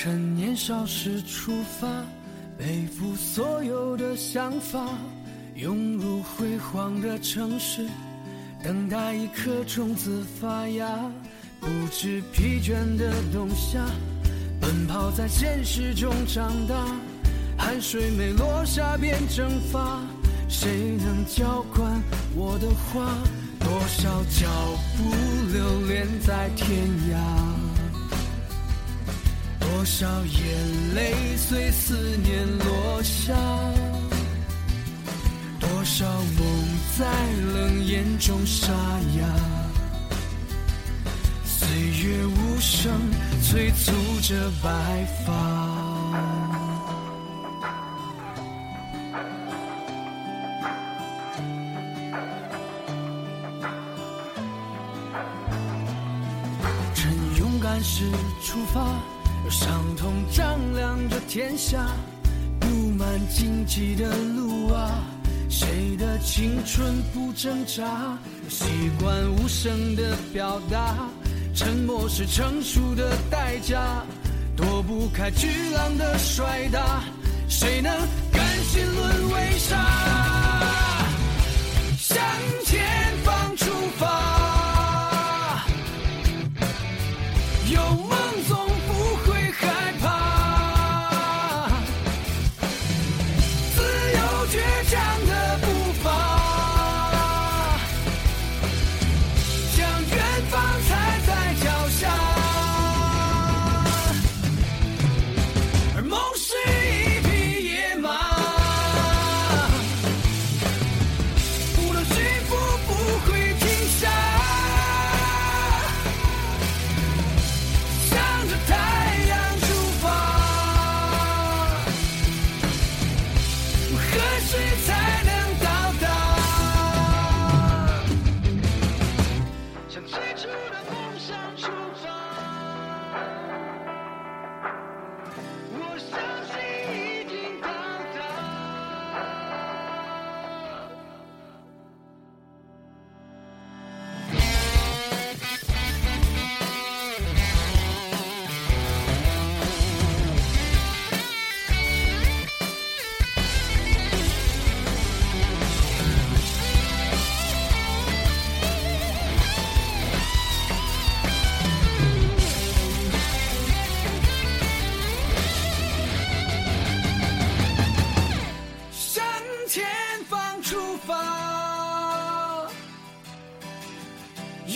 趁年少时出发，背负所有的想法，涌入辉煌的城市，等待一颗种子发芽，不知疲倦的冬夏，奔跑在现实中长大，汗水没落下便蒸发，谁能浇灌我的花？多少脚步流连在天涯。多少眼泪随思念落下，多少梦在冷眼中沙哑。岁月无声催促着白发。趁勇敢时出发。伤痛丈量着天下，布满荆棘的路啊，谁的青春不挣扎？习惯无声的表达，沉默是成熟的代价，躲不开巨浪的摔打，谁能甘心沦为沙？向前方出发，有梦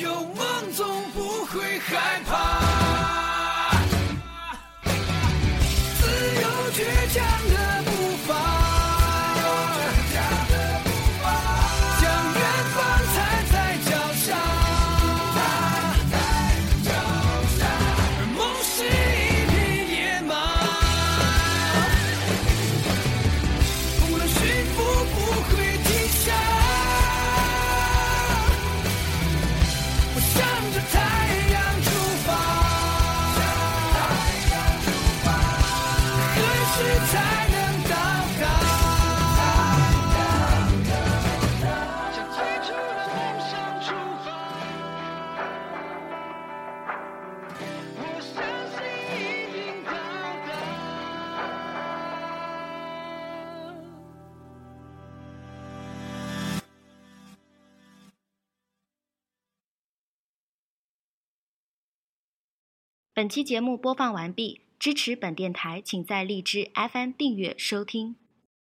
有梦总不会害怕，时才能到达本期节目播放完毕，支持本电台，请在荔枝 FM 订阅收听。